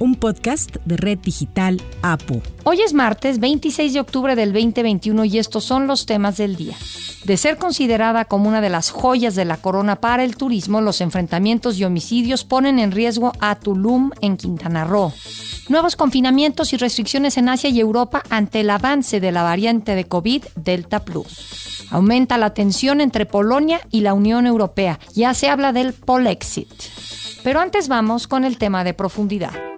un podcast de Red Digital APU. Hoy es martes 26 de octubre del 2021 y estos son los temas del día. De ser considerada como una de las joyas de la corona para el turismo, los enfrentamientos y homicidios ponen en riesgo a Tulum en Quintana Roo. Nuevos confinamientos y restricciones en Asia y Europa ante el avance de la variante de COVID Delta Plus. Aumenta la tensión entre Polonia y la Unión Europea. Ya se habla del Polexit. Pero antes vamos con el tema de profundidad.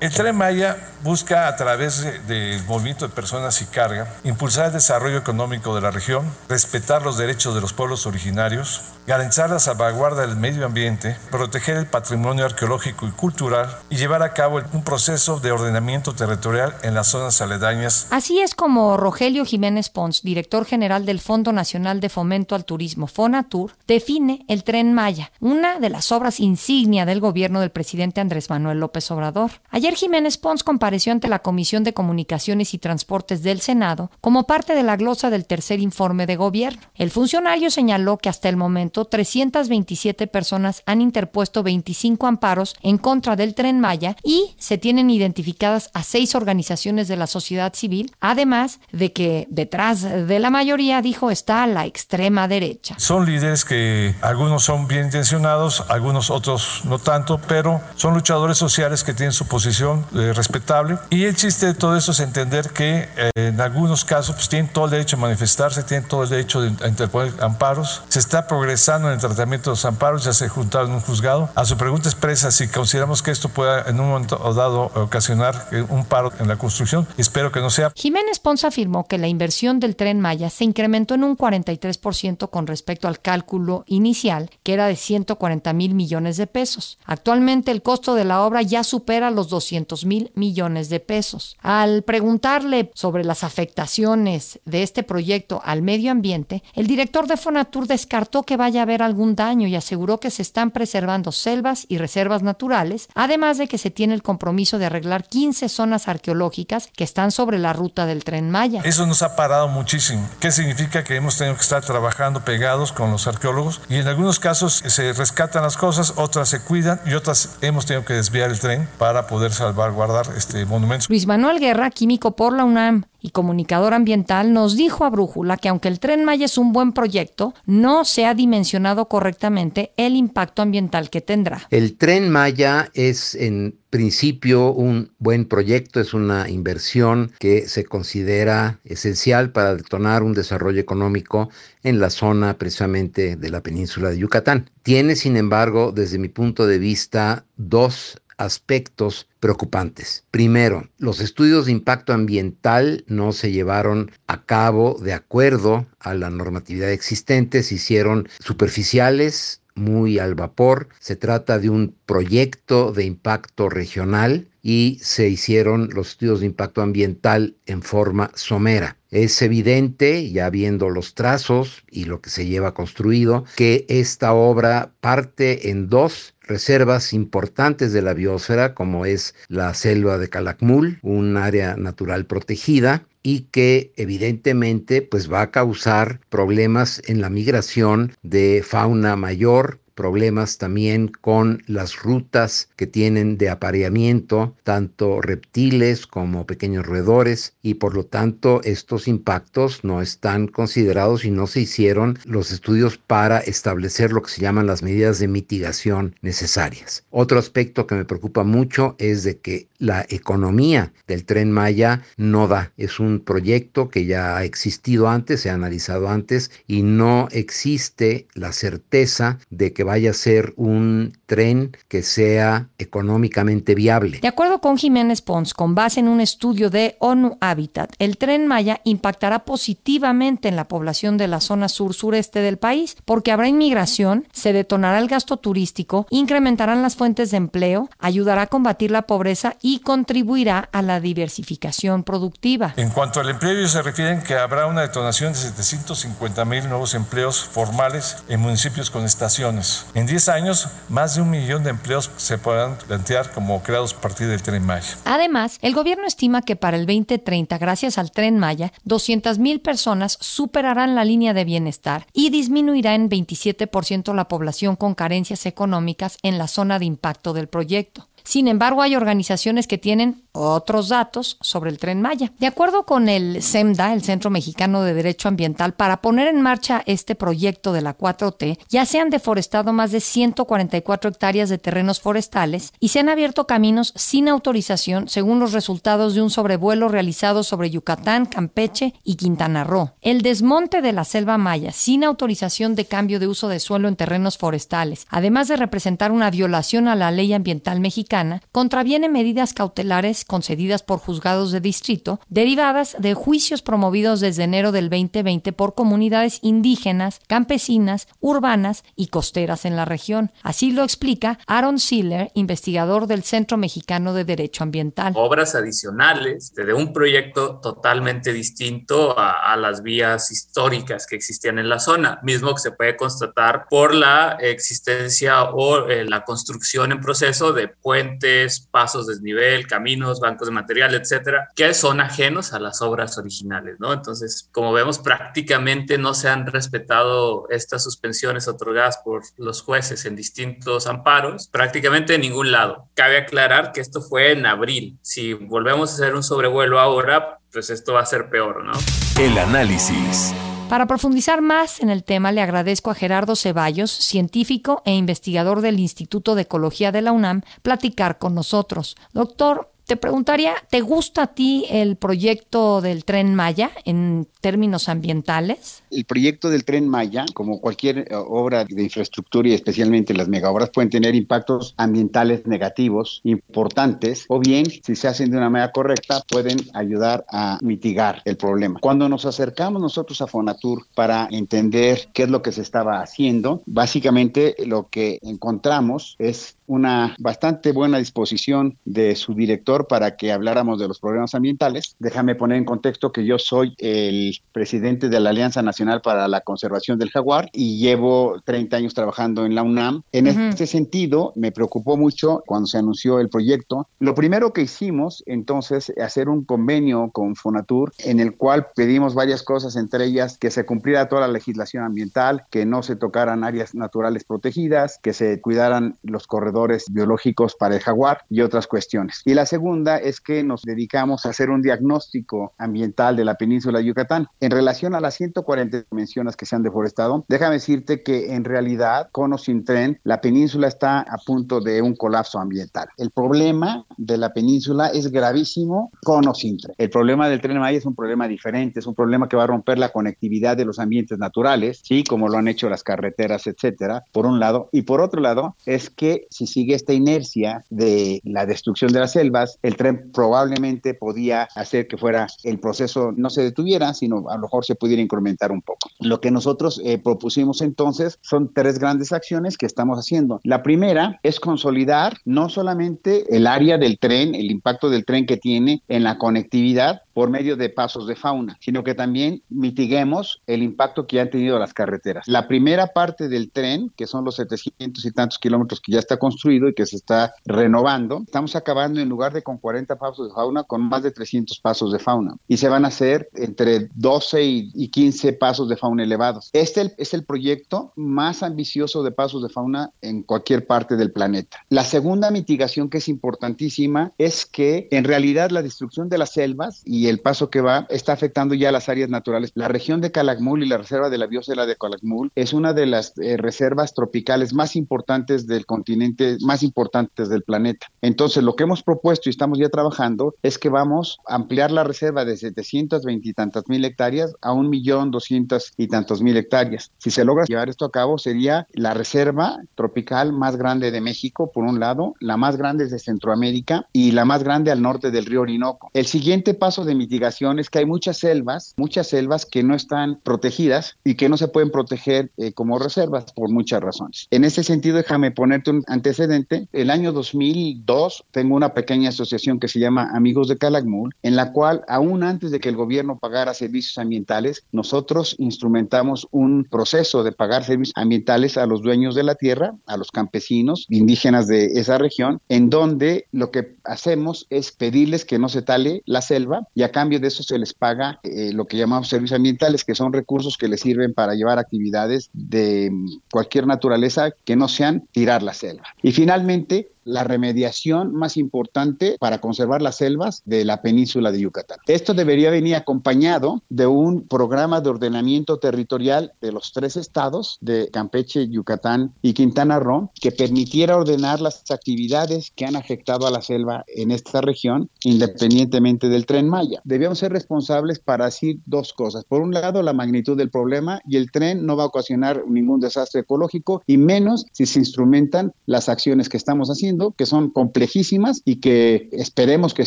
El Tren Maya busca, a través del movimiento de personas y carga, impulsar el desarrollo económico de la región, respetar los derechos de los pueblos originarios, garantizar la salvaguarda del medio ambiente, proteger el patrimonio arqueológico y cultural y llevar a cabo un proceso de ordenamiento territorial en las zonas aledañas. Así es como Rogelio Jiménez Pons, director general del Fondo Nacional de Fomento al Turismo, FONATUR, define el Tren Maya, una de las obras insignia del gobierno del presidente Andrés Manuel López Obrador. Ayer Jiménez Pons compareció ante la Comisión de Comunicaciones y Transportes del Senado como parte de la glosa del tercer informe de gobierno. El funcionario señaló que hasta el momento 327 personas han interpuesto 25 amparos en contra del tren Maya y se tienen identificadas a seis organizaciones de la sociedad civil, además de que detrás de la mayoría, dijo, está la extrema derecha. Son líderes que algunos son bien intencionados, algunos otros no tanto, pero son luchadores sociales que tienen su posición eh, respetable. Y el chiste de todo eso es entender que eh, en algunos casos pues, tienen todo el derecho a manifestarse, tienen todo el derecho de interponer amparos. Se está progresando en el tratamiento de los amparos, ya se juntaron en un juzgado. A su pregunta expresa si consideramos que esto pueda en un momento dado ocasionar un paro en la construcción, espero que no sea. Jiménez Pons afirmó que la inversión del tren Maya se incrementó en un 43% con respecto al cálculo inicial, que era de 140 mil millones de pesos. Actualmente el costo de la obra ya supera los 200 mil millones de pesos. Al preguntarle sobre las afectaciones de este proyecto al medio ambiente, el director de Fonatur descartó que vaya a haber algún daño y aseguró que se están preservando selvas y reservas naturales, además de que se tiene el compromiso de arreglar 15 zonas arqueológicas que están sobre la ruta del tren Maya. Eso nos ha parado muchísimo. ¿Qué significa? Que hemos tenido que estar trabajando pegados con los arqueólogos y en algunos casos se rescatan las cosas, otras se cuidan y otras hemos tenido que desviar el tren para poder salvaguardar este monumento. Luis Manuel Guerra, químico por la UNAM, y comunicador ambiental, nos dijo a Brújula que aunque el tren Maya es un buen proyecto, no se ha dimensionado correctamente el impacto ambiental que tendrá. El tren Maya es en principio un buen proyecto, es una inversión que se considera esencial para detonar un desarrollo económico en la zona precisamente de la península de Yucatán. Tiene, sin embargo, desde mi punto de vista, dos aspectos preocupantes. Primero, los estudios de impacto ambiental no se llevaron a cabo de acuerdo a la normatividad existente, se hicieron superficiales, muy al vapor. Se trata de un proyecto de impacto regional y se hicieron los estudios de impacto ambiental en forma somera. Es evidente, ya viendo los trazos y lo que se lleva construido, que esta obra parte en dos reservas importantes de la biosfera, como es la selva de Calakmul, un área natural protegida, y que evidentemente pues va a causar problemas en la migración de fauna mayor, problemas también con las rutas que tienen de apareamiento, tanto reptiles como pequeños roedores, y por lo tanto estos impactos no están considerados y no se hicieron los estudios para establecer lo que se llaman las medidas de mitigación necesarias. Otro aspecto que me preocupa mucho es de que la economía del tren Maya no da. Es un proyecto que ya ha existido antes, se ha analizado antes y no existe la certeza de que vaya a ser un tren que sea económicamente viable. De acuerdo con Jiménez Pons, con base en un estudio de ONU Habitat, el tren Maya impactará positivamente en la población de la zona sur-sureste del país porque habrá inmigración, se detonará el gasto turístico, incrementarán las fuentes de empleo, ayudará a combatir la pobreza y contribuirá a la diversificación productiva. En cuanto al empleo, ellos se refieren que habrá una detonación de 750 mil nuevos empleos formales en municipios con estaciones. En 10 años, más de un millón de empleos se podrán plantear como creados a partir del Tren Maya. Además, el gobierno estima que para el 2030, gracias al Tren Maya, 200.000 personas superarán la línea de bienestar y disminuirá en 27% la población con carencias económicas en la zona de impacto del proyecto. Sin embargo, hay organizaciones que tienen otros datos sobre el tren Maya. De acuerdo con el CEMDA, el Centro Mexicano de Derecho Ambiental, para poner en marcha este proyecto de la 4T, ya se han deforestado más de 144 hectáreas de terrenos forestales y se han abierto caminos sin autorización según los resultados de un sobrevuelo realizado sobre Yucatán, Campeche y Quintana Roo. El desmonte de la selva maya sin autorización de cambio de uso de suelo en terrenos forestales, además de representar una violación a la ley ambiental mexicana, contraviene medidas cautelares concedidas por juzgados de distrito, derivadas de juicios promovidos desde enero del 2020 por comunidades indígenas, campesinas, urbanas y costeras en la región. Así lo explica Aaron Siller, investigador del Centro Mexicano de Derecho Ambiental. Obras adicionales de un proyecto totalmente distinto a, a las vías históricas que existían en la zona, mismo que se puede constatar por la existencia o eh, la construcción en proceso de puentes, pasos desnivel, caminos, bancos de material, etcétera, que son ajenos a las obras originales, ¿no? Entonces, como vemos, prácticamente no se han respetado estas suspensiones otorgadas por los jueces en distintos amparos, prácticamente en ningún lado. Cabe aclarar que esto fue en abril. Si volvemos a hacer un sobrevuelo ahora, pues esto va a ser peor, ¿no? El análisis. Para profundizar más en el tema, le agradezco a Gerardo Ceballos, científico e investigador del Instituto de Ecología de la UNAM, platicar con nosotros. Doctor, te preguntaría, ¿te gusta a ti el proyecto del tren Maya en términos ambientales? El proyecto del tren Maya, como cualquier eh, obra de infraestructura y especialmente las megaobras, pueden tener impactos ambientales negativos importantes o bien, si se hacen de una manera correcta, pueden ayudar a mitigar el problema. Cuando nos acercamos nosotros a Fonatur para entender qué es lo que se estaba haciendo, básicamente lo que encontramos es una bastante buena disposición de su director para que habláramos de los problemas ambientales. Déjame poner en contexto que yo soy el presidente de la Alianza Nacional para la Conservación del Jaguar y llevo 30 años trabajando en la UNAM. En este sentido, me preocupó mucho cuando se anunció el proyecto. Lo primero que hicimos entonces hacer un convenio con Fonatur en el cual pedimos varias cosas, entre ellas que se cumpliera toda la legislación ambiental, que no se tocaran áreas naturales protegidas, que se cuidaran los corredores biológicos para el jaguar y otras cuestiones. Y la segunda es que nos dedicamos a hacer un diagnóstico ambiental de la península de Yucatán. En relación a las 140 mencionas que se han deforestado, déjame decirte que en realidad, con o sin tren, la península está a punto de un colapso ambiental. El problema de la península es gravísimo con o sin tren. El problema del tren Maya es un problema diferente, es un problema que va a romper la conectividad de los ambientes naturales, sí, como lo han hecho las carreteras, etcétera, por un lado, y por otro lado, es que si sigue esta inercia de la destrucción de las selvas, el tren probablemente podía hacer que fuera el proceso no se detuviera, sino a lo mejor se pudiera incrementar un poco. Lo que nosotros eh, propusimos entonces son tres grandes acciones que estamos haciendo. La primera es consolidar no solamente el área del tren, el impacto del tren que tiene en la conectividad, por medio de pasos de fauna, sino que también mitiguemos el impacto que han tenido las carreteras. La primera parte del tren, que son los 700 y tantos kilómetros que ya está construido y que se está renovando, estamos acabando en lugar de con 40 pasos de fauna, con más de 300 pasos de fauna. Y se van a hacer entre 12 y, 15 pasos de fauna elevados. Este es el proyecto más ambicioso de pasos de fauna en cualquier parte del planeta. La segunda mitigación que es importantísima es que en realidad la destrucción de las selvas el paso que va está afectando ya las áreas naturales. La región de Calakmul y la reserva de la biosfera de Calakmul es una de las eh, reservas tropicales más importantes del continente, más importantes del planeta. Entonces, lo que hemos propuesto y estamos ya trabajando es que vamos a ampliar la reserva de 720 y tantas mil hectáreas a un millón doscientos y tantos mil hectáreas. Si se logra llevar esto a cabo, sería la reserva tropical más grande de México, por un lado, la más grande de Centroamérica y la más grande al norte del río Orinoco. El siguiente paso de de mitigación es que hay muchas selvas, muchas selvas que no están protegidas y que no se pueden proteger eh, como reservas por muchas razones. En ese sentido, déjame ponerte un antecedente. El año 2002 tengo una pequeña asociación que se llama Amigos de Calakmul, en la cual aún antes de que el gobierno pagara servicios ambientales, nosotros instrumentamos un proceso de pagar servicios ambientales a los dueños de la tierra, a los campesinos indígenas de esa región, en donde lo que hacemos es pedirles que no se tale la selva y a cambio de eso se les paga eh, lo que llamamos servicios ambientales, que son recursos que les sirven para llevar actividades de cualquier naturaleza que no sean tirar la selva. Y finalmente, la remediación más importante para conservar las selvas de la península de Yucatán. Esto debería venir acompañado de un programa de ordenamiento territorial de los tres estados de Campeche, Yucatán y Quintana Roo que permitiera ordenar las actividades que han afectado a la selva en esta región independientemente del tren Maya. Debíamos ser responsables para decir dos cosas. Por un lado, la magnitud del problema y el tren no va a ocasionar ningún desastre ecológico y menos si se instrumentan las acciones que estamos haciendo que son complejísimas y que esperemos que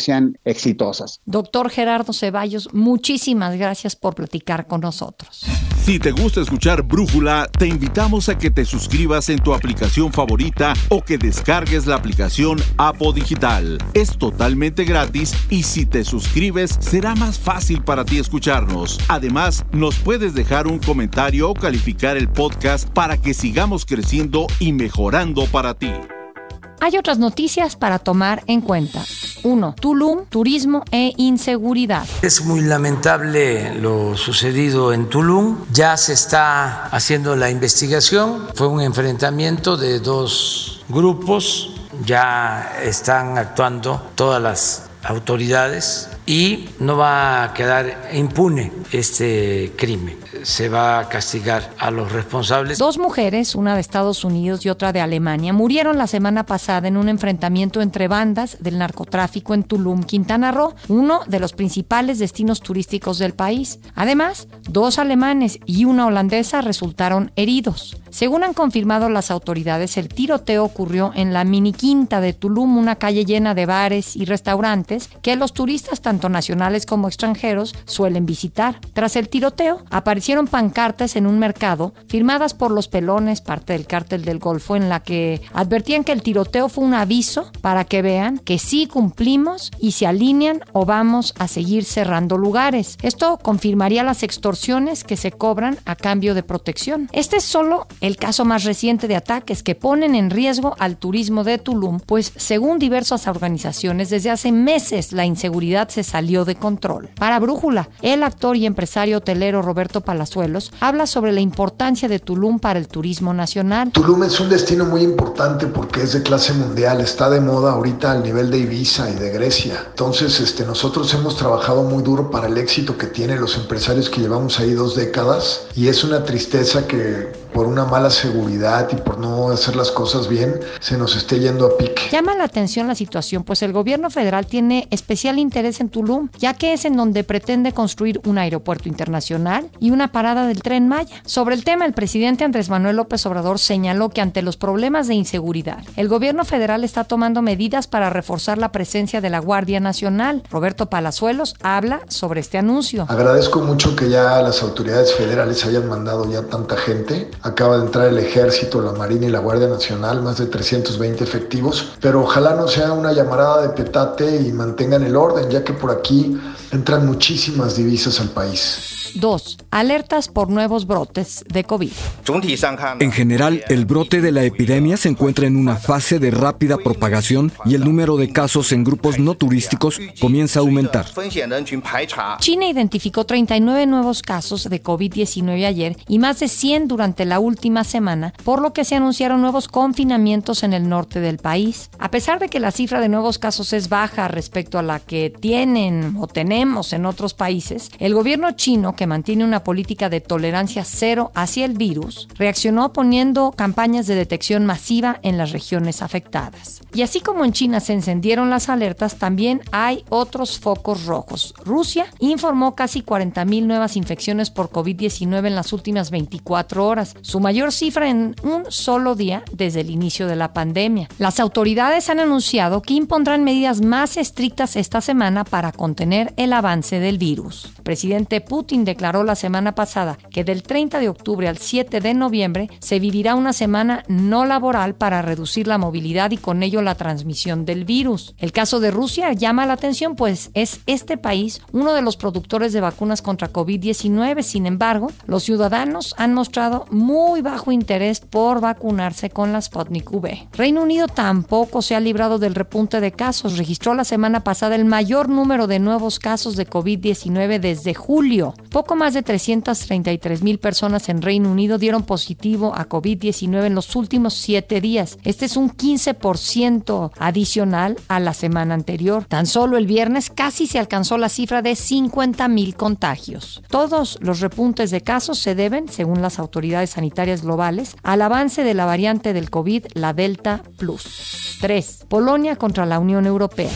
sean exitosas. Doctor Gerardo Ceballos, muchísimas gracias por platicar con nosotros. Si te gusta escuchar Brújula, te invitamos a que te suscribas en tu aplicación favorita o que descargues la aplicación Apo Digital. Es totalmente gratis y si te suscribes será más fácil para ti escucharnos. Además, nos puedes dejar un comentario o calificar el podcast para que sigamos creciendo y mejorando para ti. Hay otras noticias para tomar en cuenta. 1. Tulum, turismo e inseguridad. Es muy lamentable lo sucedido en Tulum. Ya se está haciendo la investigación. Fue un enfrentamiento de dos grupos. Ya están actuando todas las autoridades y no va a quedar impune este crimen se va a castigar a los responsables. Dos mujeres, una de Estados Unidos y otra de Alemania, murieron la semana pasada en un enfrentamiento entre bandas del narcotráfico en Tulum, Quintana Roo, uno de los principales destinos turísticos del país. Además, dos alemanes y una holandesa resultaron heridos. Según han confirmado las autoridades, el tiroteo ocurrió en la mini quinta de Tulum, una calle llena de bares y restaurantes que los turistas, tanto nacionales como extranjeros, suelen visitar. Tras el tiroteo, aparecieron pancartas en un mercado firmadas por los pelones, parte del cártel del Golfo, en la que advertían que el tiroteo fue un aviso para que vean que sí cumplimos y se alinean o vamos a seguir cerrando lugares. Esto confirmaría las extorsiones que se cobran a cambio de protección. Este es solo el caso más reciente de ataques que ponen en riesgo al turismo de Tulum, pues según diversas organizaciones, desde hace meses la inseguridad se salió de control. Para Brújula, el actor y empresario hotelero Roberto Palazuelos habla sobre la importancia de Tulum para el turismo nacional. Tulum es un destino muy importante porque es de clase mundial, está de moda ahorita al nivel de Ibiza y de Grecia. Entonces, este, nosotros hemos trabajado muy duro para el éxito que tienen los empresarios que llevamos ahí dos décadas y es una tristeza que por una mala seguridad y por no hacer las cosas bien, se nos esté yendo a pique. Llama la atención la situación, pues el gobierno federal tiene especial interés en Tulum, ya que es en donde pretende construir un aeropuerto internacional y una parada del tren Maya. Sobre el tema, el presidente Andrés Manuel López Obrador señaló que ante los problemas de inseguridad, el gobierno federal está tomando medidas para reforzar la presencia de la Guardia Nacional. Roberto Palazuelos habla sobre este anuncio. Agradezco mucho que ya las autoridades federales hayan mandado ya tanta gente acaba de entrar el ejército, la Marina y la Guardia Nacional, más de 320 efectivos, pero ojalá no sea una llamarada de petate y mantengan el orden, ya que por aquí entran muchísimas divisas al país. 2. Alertas por nuevos brotes de COVID. En general, el brote de la epidemia se encuentra en una fase de rápida propagación y el número de casos en grupos no turísticos comienza a aumentar. China identificó 39 nuevos casos de COVID-19 ayer y más de 100 durante la última semana, por lo que se anunciaron nuevos confinamientos en el norte del país. A pesar de que la cifra de nuevos casos es baja respecto a la que tienen o tenemos en otros países, el gobierno chino que mantiene una política de tolerancia cero hacia el virus, reaccionó poniendo campañas de detección masiva en las regiones afectadas. Y así como en China se encendieron las alertas, también hay otros focos rojos. Rusia informó casi 40.000 nuevas infecciones por COVID-19 en las últimas 24 horas, su mayor cifra en un solo día desde el inicio de la pandemia. Las autoridades han anunciado que impondrán medidas más estrictas esta semana para contener el avance del virus. El presidente Putin declaró la semana pasada que del 30 de octubre al 7 de noviembre se vivirá una semana no laboral para reducir la movilidad y con ello la transmisión del virus. El caso de Rusia llama la atención pues es este país uno de los productores de vacunas contra COVID-19. Sin embargo, los ciudadanos han mostrado muy bajo interés por vacunarse con la Sputnik V. Reino Unido tampoco se ha librado del repunte de casos. Registró la semana pasada el mayor número de nuevos casos de COVID-19 desde julio. Poco más de 333 mil personas en Reino Unido dieron positivo a COVID-19 en los últimos siete días. Este es un 15% adicional a la semana anterior. Tan solo el viernes casi se alcanzó la cifra de 50 mil contagios. Todos los repuntes de casos se deben, según las autoridades sanitarias globales, al avance de la variante del COVID, la Delta Plus. 3. Polonia contra la Unión Europea.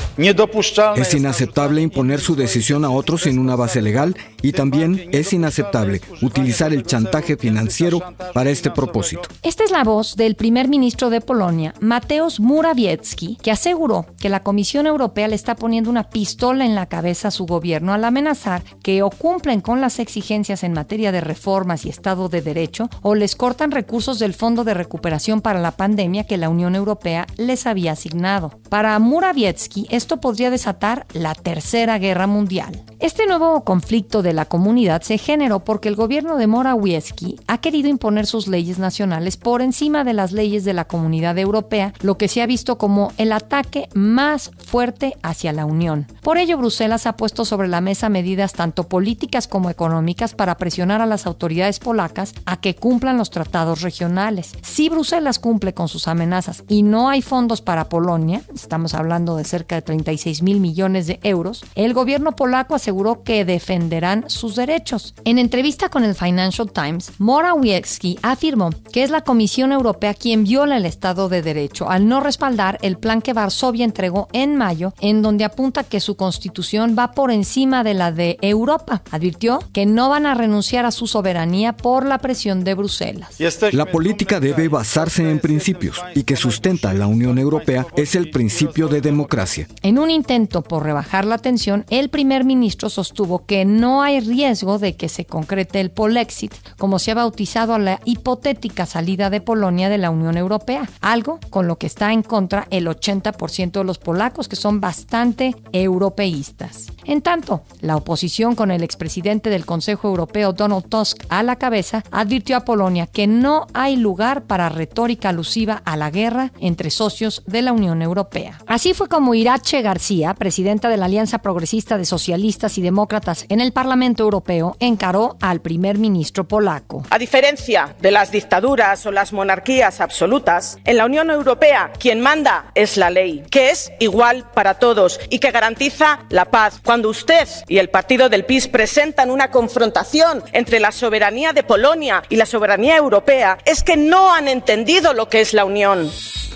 Es inaceptable imponer su decisión a otros sin una base legal y también es inaceptable utilizar el chantaje financiero para este propósito. Esta es la voz del primer ministro de Polonia, Mateusz Morawiecki, que aseguró que la Comisión Europea le está poniendo una pistola en la cabeza a su gobierno al amenazar que o cumplen con las exigencias en materia de reformas y Estado de Derecho o les cortan recursos del Fondo de Recuperación para la Pandemia que la Unión Europea les había asignado. Para Morawiecki, esto podría desatar la Tercera Guerra Mundial. Este nuevo conflicto de la comunidad se generó porque el gobierno de Morawiecki ha querido imponer sus leyes nacionales por encima de las leyes de la comunidad europea, lo que se ha visto como el ataque más fuerte hacia la Unión. Por ello, Bruselas ha puesto sobre la mesa medidas tanto políticas como económicas para presionar a las autoridades polacas a que cumplan los tratados regionales. Si Bruselas cumple con sus amenazas y no hay fondos para Polonia, estamos hablando de cerca de 36 mil millones de euros, el gobierno polaco aseguró que defenderán sus derechos. En entrevista con el Financial Times, Morawiecki afirmó que es la Comisión Europea quien viola el Estado de Derecho al no respaldar el plan que Varsovia entregó en mayo, en donde apunta que su constitución va por encima de la de Europa. Advirtió que no van a renunciar a su soberanía por la presión de Bruselas. La política debe basarse en principios y que sustenta la Unión Europea es el principio de democracia. En un intento por rebajar la tensión, el primer ministro sostuvo que no hay de que se concrete el Polexit, como se ha bautizado a la hipotética salida de Polonia de la Unión Europea, algo con lo que está en contra el 80% de los polacos, que son bastante europeístas. En tanto, la oposición con el expresidente del Consejo Europeo Donald Tusk a la cabeza advirtió a Polonia que no hay lugar para retórica alusiva a la guerra entre socios de la Unión Europea. Así fue como Irache García, presidenta de la Alianza Progresista de Socialistas y Demócratas en el Parlamento Europeo, encaró al primer ministro polaco. A diferencia de las dictaduras o las monarquías absolutas, en la Unión Europea quien manda es la ley, que es igual para todos y que garantiza la paz. Cuando usted y el partido del PIS presentan una confrontación entre la soberanía de Polonia y la soberanía europea, es que no han entendido lo que es la Unión.